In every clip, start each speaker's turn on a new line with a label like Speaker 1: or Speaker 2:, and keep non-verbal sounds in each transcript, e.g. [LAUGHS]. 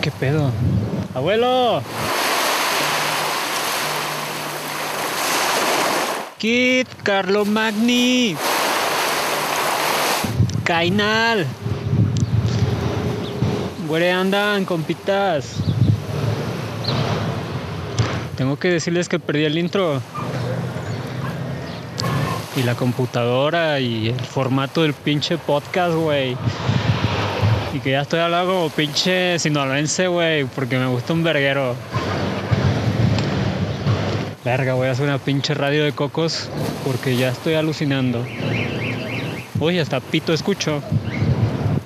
Speaker 1: Qué pedo. Abuelo. Kit, Carlo Magni. Cainal. Güere, andan, compitas. Tengo que decirles que perdí el intro. Y la computadora y el formato del pinche podcast, güey. Y que ya estoy hablando como pinche sinaloense, güey, porque me gusta un verguero. Verga, voy a hacer una pinche radio de cocos porque ya estoy alucinando. Uy, hasta pito escucho.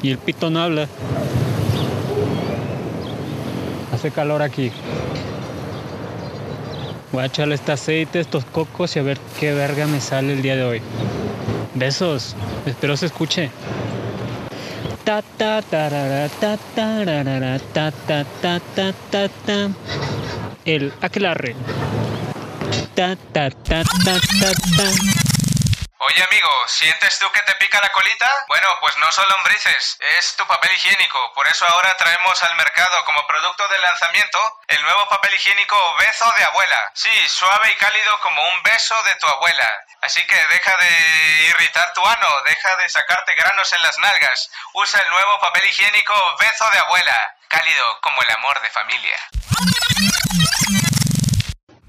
Speaker 1: Y el pito no habla. Hace calor aquí. Voy a echarle este aceite, estos cocos y a ver qué verga me sale el día de hoy. Besos. Espero se escuche. Ta ta tarara, ta tarara, ta ta ta ta ta ta. El aquelarre. Ta ta ta ta ta ta.
Speaker 2: Oye amigo, ¿sientes tú que te pica la colita? Bueno, pues no son lombrices, es tu papel higiénico. Por eso ahora traemos al mercado como producto de lanzamiento el nuevo papel higiénico Beso de Abuela. Sí, suave y cálido como un beso de tu abuela. Así que deja de irritar tu ano, deja de sacarte granos en las nalgas. Usa el nuevo papel higiénico Beso de Abuela, cálido como el amor de familia.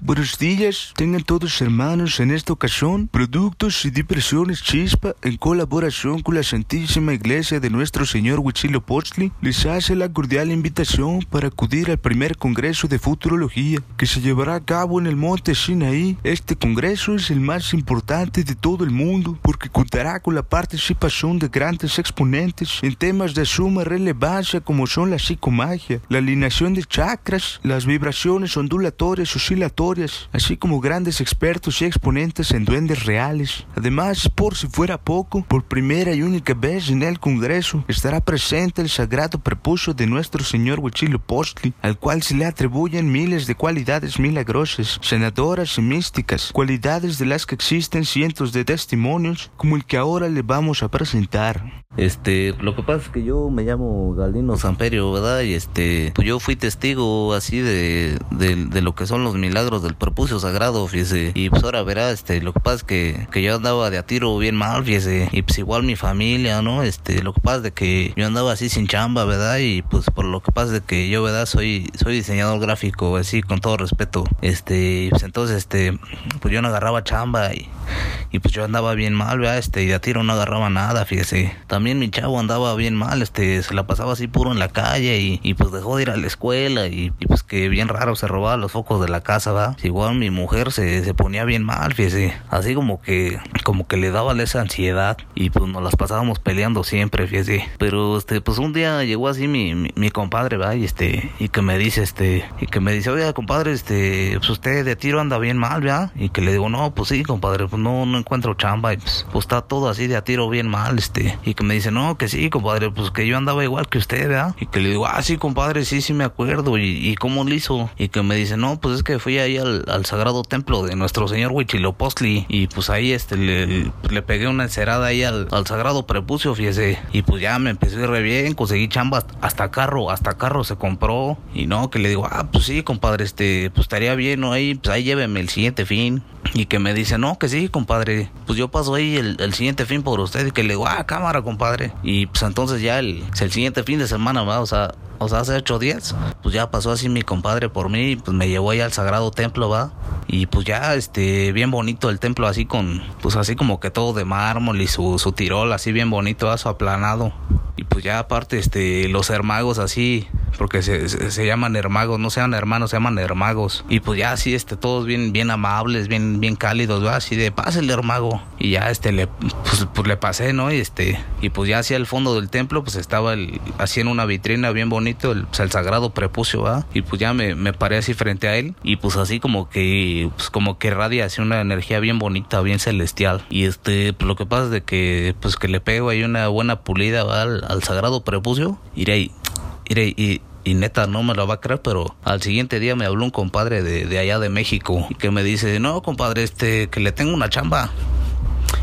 Speaker 3: Buenos días, tengan todos hermanos en esta ocasión productos y diversiones chispa en colaboración con la Santísima Iglesia de Nuestro Señor Huitzilopochtli les hace la cordial invitación para acudir al primer Congreso de Futurología que se llevará a cabo en el Monte Sinaí. Este congreso es el más importante de todo el mundo porque contará con la participación de grandes exponentes en temas de suma relevancia como son la psicomagia, la alineación de chakras, las vibraciones ondulatorias oscilatorias así como grandes expertos y exponentes en duendes reales. Además, por si fuera poco, por primera y única vez en el Congreso estará presente el sagrado prepucio de nuestro Señor Huitzilopochtli, al cual se le atribuyen miles de cualidades milagrosas, sanadoras y místicas, cualidades de las que existen cientos de testimonios, como el que ahora le vamos a presentar.
Speaker 4: Este, lo que pasa es que yo me llamo Galino Samperio, ¿verdad? Y este, pues yo fui testigo así de, de, de lo que son los milagros del prepucio sagrado, fíjese. Y pues ahora verá, este, lo que pasa es que, que yo andaba de a tiro bien mal, fíjese. Y pues igual mi familia, ¿no? Este, lo que pasa es que yo andaba así sin chamba, ¿verdad? Y pues por lo que pasa es de que yo, ¿verdad? Soy, soy diseñador gráfico, así, con todo respeto. Este, pues entonces, este, pues yo no agarraba chamba y, y pues yo andaba bien mal, ¿verdad? Este, y de a tiro no agarraba nada, fíjese. También mi chavo andaba bien mal, este, se la pasaba así puro en la calle y, pues dejó de ir a la escuela y, y, pues que bien raro se robaba los focos de la casa, Igual mi mujer se, se ponía bien mal, fíjese, así como que, como que le daba esa ansiedad y pues nos las pasábamos peleando siempre, fíjese. Pero este, pues un día llegó así mi, mi, compadre, ¿va? Y este, y que me dice, este, y que me dice, oiga, compadre, este, pues usted de tiro anda bien mal, ¿verdad? Y que le digo, no, pues sí, compadre, pues no, no encuentro chamba y pues, pues está todo así de a tiro bien mal, este, y que me dice, no, que sí, compadre, pues que yo andaba igual que usted, ¿verdad? Y que le digo, ah, sí, compadre, sí, sí me acuerdo. ¿Y, y cómo lo hizo? Y que me dice, no, pues es que fui ahí al, al sagrado templo de nuestro señor Huichilopostli. Y pues ahí este le, le pegué una encerada ahí al, al, sagrado prepucio, fíjese. Y pues ya me empecé re bien, conseguí chamba hasta carro, hasta carro se compró. Y no, que le digo, ah, pues sí, compadre, este, pues estaría bien, ¿no? Ahí, pues ahí lléveme el siguiente fin. Y que me dice, no, que sí, compadre. Pues yo paso ahí el, el siguiente fin por usted. Y que le digo, ah, cámara, compadre. Y pues entonces ya el, el siguiente fin de semana, va, o sea, o sea, hace ocho días, pues ya pasó así mi compadre por mí, pues me llevó ahí al sagrado templo, va. Y pues ya, este, bien bonito el templo, así con, pues así como que todo de mármol y su, su tirol, así bien bonito, a su aplanado. Y pues ya aparte, este, los hermagos así, porque se, se, llaman hermagos, no sean hermanos, se llaman hermagos. Y pues ya así, este, todos bien, bien amables, bien, bien cálidos, ¿va? Así de, pásale hermago. Y ya, este, le, pues, pues le pasé, ¿no? Y este, y pues ya hacia el fondo del templo, pues estaba el, así en una vitrina bien bonito, el, pues, sagrado prepucio, ¿va? Y pues ya me, me paré así frente a él. Y pues así como que, pues como que radia así una energía bien bonita, bien celestial. Y este, pues lo que pasa es de que, pues que le pego ahí una buena pulida, ¿va? Al, sagrado prepucio. Iré iré y y neta no me lo va a creer, pero al siguiente día me habló un compadre de, de allá de México que me dice, no compadre, este, que le tengo una chamba.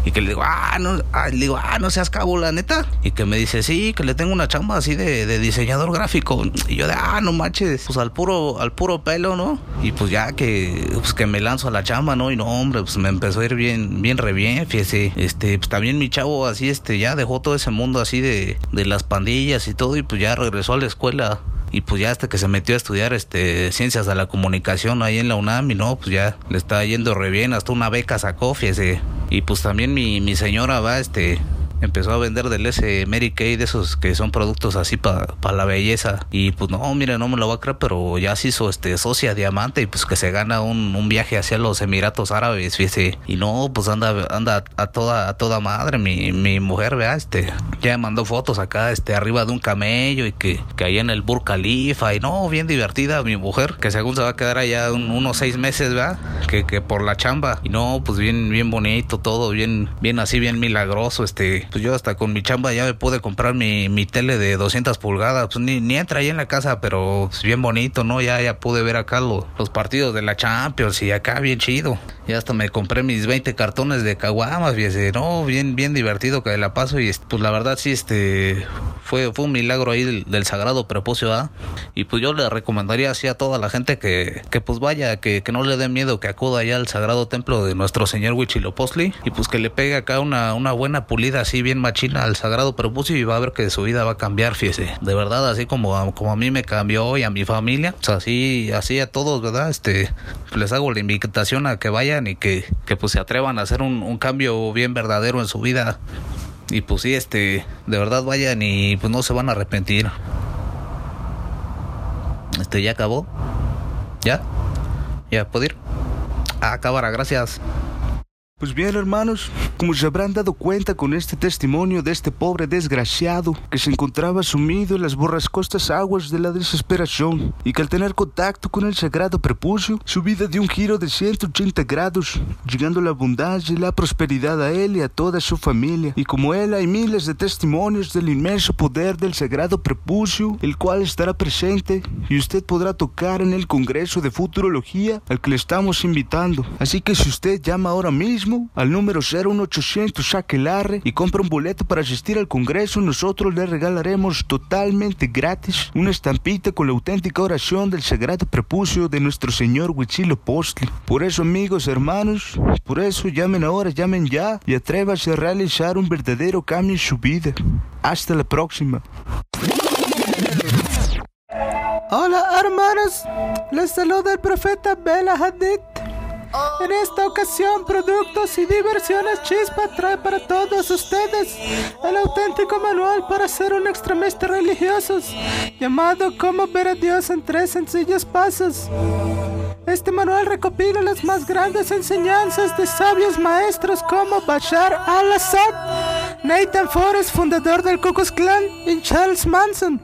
Speaker 4: Y que le digo, ah, no, ah, le digo, ah, no seas cabo, la neta. Y que me dice, sí, que le tengo una chamba así de, diseñador gráfico. Y yo de, ah, no manches, pues al puro, al puro pelo, ¿no? Y pues ya que, pues que me lanzo a la chamba, ¿no? Y no, hombre, pues me empezó a ir bien, bien re bien, fíjese. Este, pues también mi chavo así, este, ya dejó todo ese mundo así de, de las pandillas y todo, y pues ya regresó a la escuela y pues ya hasta que se metió a estudiar este ciencias de la comunicación ahí en la UNAM y no, pues ya le está yendo re bien, hasta una beca sacó, fíjese. Y pues también mi, mi señora va, este, empezó a vender del ese Mary Kay, de esos que son productos así para la belleza. Y pues no, mire, no me lo va a creer, pero ya se hizo este socia diamante y pues que se gana un, un viaje hacia los Emiratos Árabes, fíjese. Y no, pues anda, anda a toda, a toda madre, mi, mi mujer, vea, este, ya me mandó fotos acá, este, arriba de un camello y que, que ahí en el Burj Khalifa y no, bien divertida mi mujer, que según se va a quedar allá unos seis meses, vea, que, que por la chamba. Y no, pues bien, bien bonito todo, bien, bien así, bien milagroso, este, pues yo hasta con mi chamba ya me pude comprar mi, mi tele de 200 pulgadas, pues ni, ni entra ahí en la casa, pero es bien bonito, ¿no? Ya, ya pude ver acá los partidos de la Champions y acá bien chido. Ya hasta me compré mis 20 cartones de caguamas, fíjese, no, bien, bien divertido que la paso y pues la verdad sí, este, fue, fue un milagro ahí del, sagrado prepucio, ¿ah? Y pues yo le recomendaría así a toda la gente que, que pues vaya, que, que no le dé miedo, que acuda allá al sagrado templo de nuestro señor Huichilopochtli y pues que le pegue acá una, una buena pulida así bien machina al sagrado prepucio y va a ver que su vida va a cambiar, fíjese. De verdad, así como, como a mí me cambió y a mi familia, así, así a todos, ¿verdad? Este, les hago la invitación a que vayan y que, que pues se atrevan a hacer un, cambio bien verdadero en su vida. Y pues sí, este, de verdad vayan y pues no se van a arrepentir. Este, ¿ya acabó? ¿Ya? ¿Ya puedo ir? Ah, acabará, gracias.
Speaker 3: Pues bien, hermanos, como se habrán dado cuenta con este testimonio de este pobre desgraciado que se encontraba sumido en las borrascosas aguas de la desesperación y que al tener contacto con el sagrado prepucio, su vida dio un giro de 180 grados, llegando la abundancia y la prosperidad a él y a toda su familia. Y como él hay miles de testimonios del inmenso poder del sagrado prepucio, el cual estará presente y usted podrá tocar en el Congreso de Futurología al que le estamos invitando. Así que si usted llama ahora mismo, al número 01800 Aquelarre y compra un boleto para asistir al Congreso, nosotros le regalaremos totalmente gratis una estampita con la auténtica oración del sagrado prepucio de nuestro Señor Huitzilopochtli. Por eso, amigos, hermanos, por eso llamen ahora, llamen ya y atrévase a realizar un verdadero cambio en su vida. Hasta la próxima.
Speaker 5: Hola, hermanos. Les saluda el profeta Bela Hadid. En esta ocasión, productos y diversiones Chispa trae para todos ustedes el auténtico manual para ser un extremista religiosos, llamado Cómo ver a Dios en tres sencillos pasos. Este manual recopila las más grandes enseñanzas de sabios maestros como Bashar al-Assad, Nathan Forrest, fundador del Ku Klux Klan, y Charles Manson.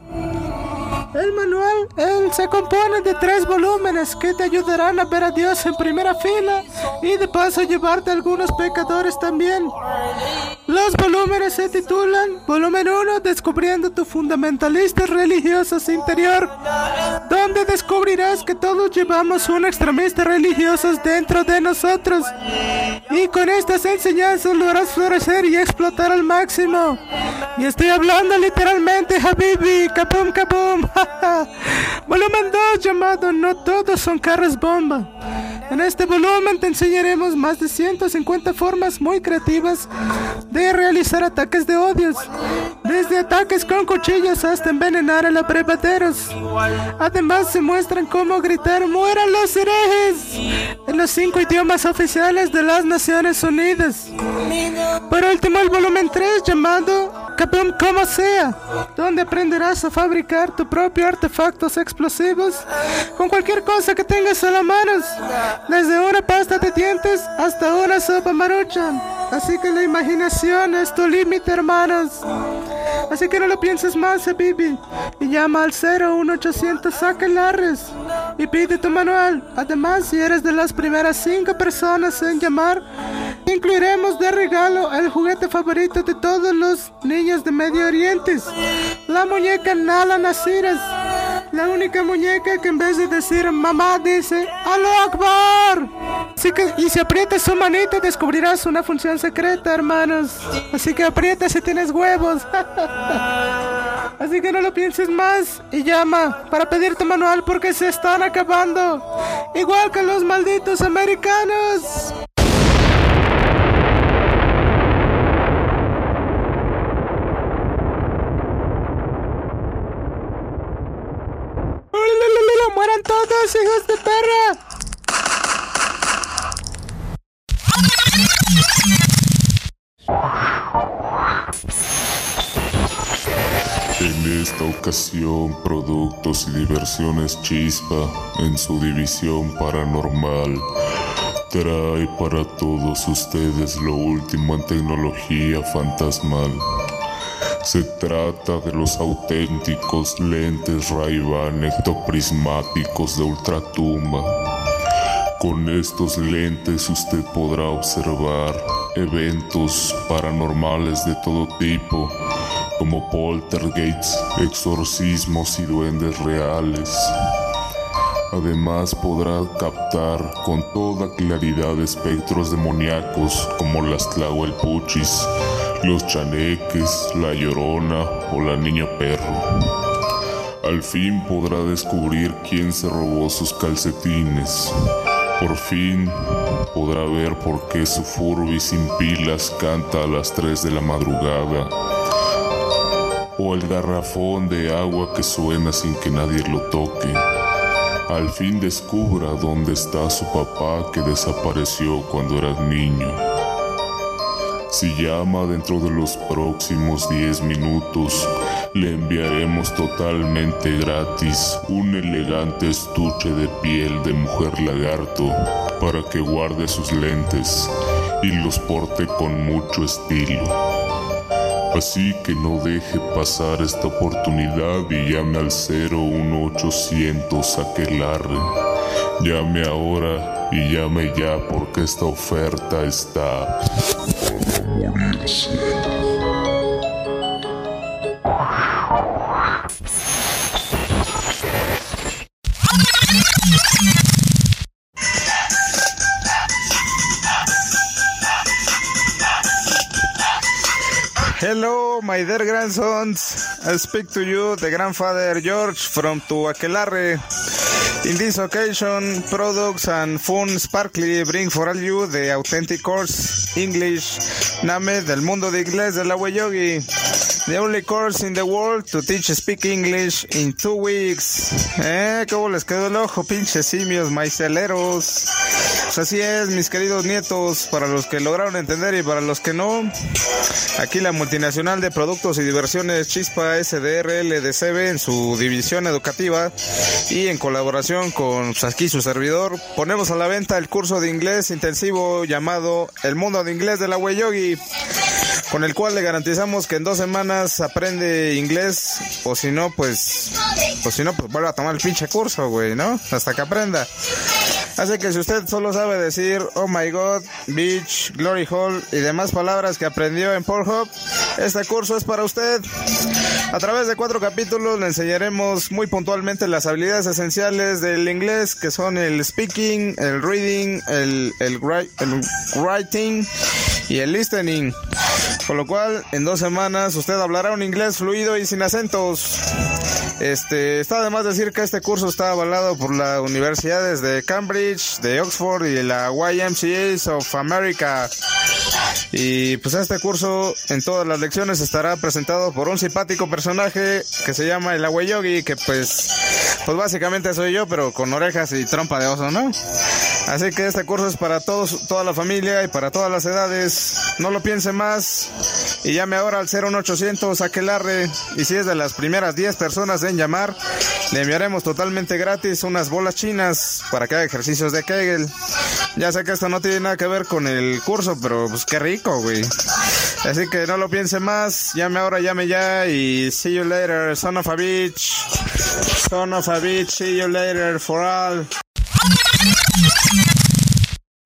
Speaker 5: El manual él se compone de tres volúmenes que te ayudarán a ver a Dios en primera fila y de paso llevarte a algunos pecadores también. Los volúmenes se titulan Volumen 1 Descubriendo tu fundamentalista religioso interior, donde descubrirás que todos llevamos un extremista religiosos dentro de nosotros y con estas enseñanzas lo harás florecer y explotar al máximo. Y estoy hablando literalmente, Habibi, kapum kapum. [LAUGHS] Volumen 2 llamado No todos son carros bomba. En este volumen te enseñaremos más de 150 formas muy creativas de realizar ataques de odios, desde ataques con cuchillos hasta envenenar a abrevaderos. Además se muestran cómo gritar ¡Mueran los herejes! en los cinco idiomas oficiales de las Naciones Unidas. Por último, el volumen 3 llamado Capum como sea, donde aprenderás a fabricar tu propio artefactos explosivos con cualquier cosa que tengas a la mano, desde una pasta de dientes hasta una sopa maruchan. Así que la imaginación es tu límite, hermanos. Así que no lo pienses más, Bibi. Y llama al 01800 Saquelarres y pide tu manual. Además, si eres de las primeras cinco personas en llamar, incluiremos de regalo el juguete favorito de todos los niños de Medio Oriente, la muñeca Nala Nasiras. La única muñeca que en vez de decir mamá dice ¡Aló Akbar!
Speaker 6: Así que, y si aprietas su manita, descubrirás una función secreta, hermanos. Así que aprieta si tienes huevos. [LAUGHS] Así que no lo pienses más y llama para pedir tu manual porque se están acabando. Igual que los malditos americanos. ¡Mueran todos, hijos de perra!
Speaker 7: Esta ocasión, Productos y Diversiones Chispa, en su división paranormal, trae para todos ustedes lo último en tecnología fantasmal. Se trata de los auténticos lentes Ray-Ban ectoprismáticos de ultratumba. Con estos lentes usted podrá observar eventos paranormales de todo tipo, como poltergeists, exorcismos y duendes reales. Además podrá captar con toda claridad espectros demoníacos como las tlahuelpuchis, los chaneques, la llorona o la niña perro. Al fin podrá descubrir quién se robó sus calcetines. Por fin podrá ver por qué su Furby sin pilas canta a las 3 de la madrugada. O el garrafón de agua que suena sin que nadie lo toque. Al fin descubra dónde está su papá que desapareció cuando era niño. Si llama dentro de los próximos 10 minutos, le enviaremos totalmente gratis un elegante estuche de piel de mujer lagarto para que guarde sus lentes y los porte con mucho estilo. Así que no deje pasar esta oportunidad y llame al 01800 Aquelarre. Llame ahora y llame ya porque esta oferta está
Speaker 5: Hello, my dear grandsons. I speak to you, the grandfather George from Tuaquelarre. In this occasion, products and fun sparkly bring for all you the authentic course English Name del mundo de inglés de la Yogi. The only course in the world to teach speak English in two weeks. ¿Eh? ¿Cómo les quedó el ojo, pinches simios maiceleros? Pues así es, mis queridos nietos, para los que lograron entender y para los que no. Aquí la multinacional de productos y diversiones Chispa SDRL de CB en su división educativa y en colaboración con aquí su servidor, ponemos a la venta el curso de inglés intensivo llamado El Mundo de Inglés de la Yogi con el cual le garantizamos que en dos semanas aprende inglés, o si no, pues, o si no, pues vuelve a tomar el pinche curso, güey, ¿no? Hasta que aprenda. Así que si usted solo sabe decir Oh my God, Beach, Glory Hall y demás palabras que aprendió en Pornhub, este curso es para usted. A través de cuatro capítulos le enseñaremos muy puntualmente las habilidades esenciales del inglés, que son el speaking, el reading, el, writing y el listening. Con lo cual, en dos semanas usted hablará un inglés fluido y sin acentos. Este, está además decir que este curso está avalado por las universidades de Cambridge, de Oxford y la YMCA of America. Y pues este curso en todas las lecciones estará presentado por un simpático personaje que se llama el Yogi, que pues, pues básicamente soy yo, pero con orejas y trompa de oso, ¿no? Así que este curso es para todos, toda la familia y para todas las edades. No lo piense más y llame ahora al 01800 Aquelarre. Y si es de las primeras 10 personas en llamar, le enviaremos totalmente gratis unas bolas chinas para que haga ejercicios de Kegel. Ya sé que esto no tiene nada que ver con el curso, pero pues rico, güey. Así que no lo piense más, llame ahora, llame ya y see you later, son of a bitch. Son of a bitch, see you later for all.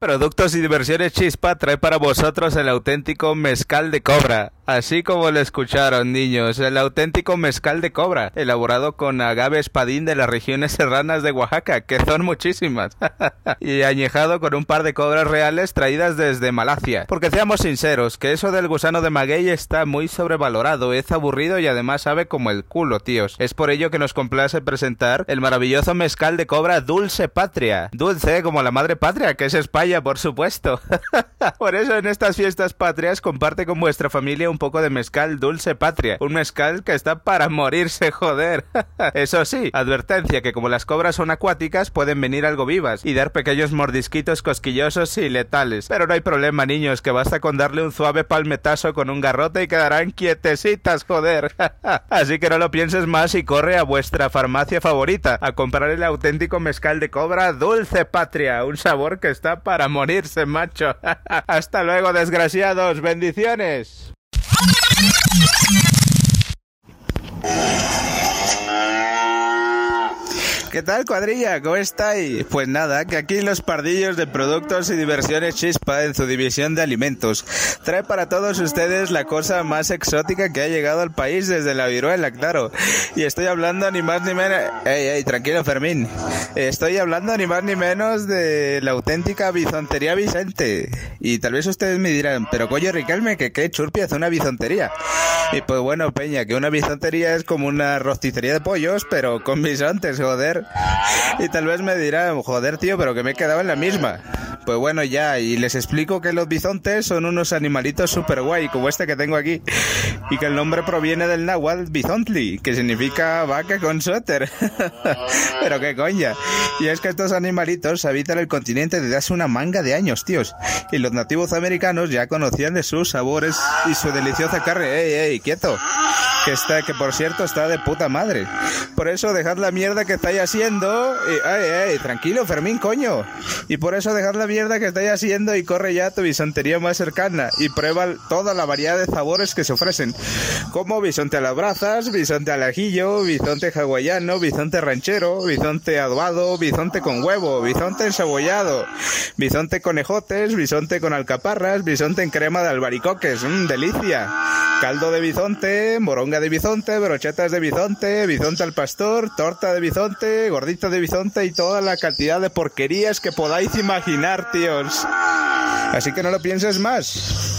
Speaker 8: Productos y diversiones Chispa trae para vosotros el auténtico mezcal de cobra. Así como lo escucharon, niños, el auténtico mezcal de cobra, elaborado con agave espadín de las regiones serranas de Oaxaca, que son muchísimas, [LAUGHS] y añejado con un par de cobras reales traídas desde Malasia. Porque seamos sinceros, que eso del gusano de maguey está muy sobrevalorado, es aburrido y además sabe como el culo, tíos. Es por ello que nos complace presentar el maravilloso mezcal de cobra Dulce Patria. Dulce como la madre patria, que es España por supuesto. [LAUGHS] por eso en estas fiestas patrias comparte con vuestra familia un poco de mezcal dulce patria. Un mezcal que está para morirse, joder. [LAUGHS] eso sí, advertencia que como las cobras son acuáticas pueden venir algo vivas y dar pequeños mordisquitos cosquillosos y letales. Pero no hay problema, niños, que basta con darle un suave palmetazo con un garrote y quedarán quietecitas, joder. [LAUGHS] Así que no lo pienses más y corre a vuestra farmacia favorita a comprar el auténtico mezcal de cobra dulce patria, un sabor que está para morirse, macho. [LAUGHS] Hasta luego, desgraciados. Bendiciones. ¿Qué tal, cuadrilla? ¿Cómo estáis? Pues nada, que aquí los pardillos de productos y diversiones Chispa en su división de alimentos trae para todos ustedes la cosa más exótica que ha llegado al país desde la viruela, claro. Y estoy hablando ni más ni menos... Ey, ey, tranquilo, Fermín. Estoy hablando ni más ni menos de la auténtica bizontería Vicente. Y tal vez ustedes me dirán, pero coño, Riquelme, que qué churpi hace una bizontería. Y pues bueno, Peña, que una bizontería es como una rosticería de pollos, pero con bisontes, joder. Y tal vez me dirán, joder tío, pero que me he quedado en la misma. Pues bueno, ya, y les explico que los bisontes son unos animalitos super guay, como este que tengo aquí, y que el nombre proviene del náhuatl bizontli, que significa vaca con suéter. [LAUGHS] pero qué coña. Y es que estos animalitos habitan el continente desde hace una manga de años, tíos, y los nativos americanos ya conocían de sus sabores y su deliciosa carne. ¡Ey, ey, quieto! Que está, que por cierto está de puta madre. Por eso dejad la mierda que estáis haciendo. Y, ay, ay, tranquilo, Fermín, coño. Y por eso dejad la mierda que estáis haciendo y corre ya a tu bisontería más cercana y prueba toda la variedad de sabores que se ofrecen. Como bisonte a las brazas, bisonte al ajillo, bisonte hawaiano, bisonte ranchero, bisonte adobado, bisonte con huevo, bisonte encebollado, bisonte con ejotes, bisonte con alcaparras, bisonte en crema de albaricoques. Mmm, delicia. Caldo de bisonte, de bisonte, brochetas de bisonte, bisonte al pastor, torta de bisonte, gordito de bisonte y toda la cantidad de porquerías que podáis imaginar, tíos. Así que no lo pienses más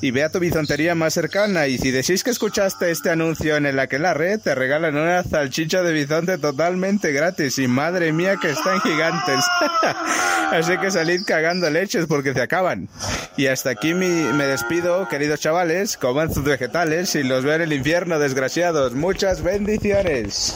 Speaker 8: y ve a tu bisontería más cercana. Y si decís que escuchaste este anuncio en el aquelarre, te regalan una salchicha de bisonte totalmente gratis. Y madre mía que están gigantes. [LAUGHS] Así que salid cagando leches porque se acaban. Y hasta aquí me despido, queridos chavales. Coman sus vegetales y los veo en el infierno, desgraciados. Muchas bendiciones.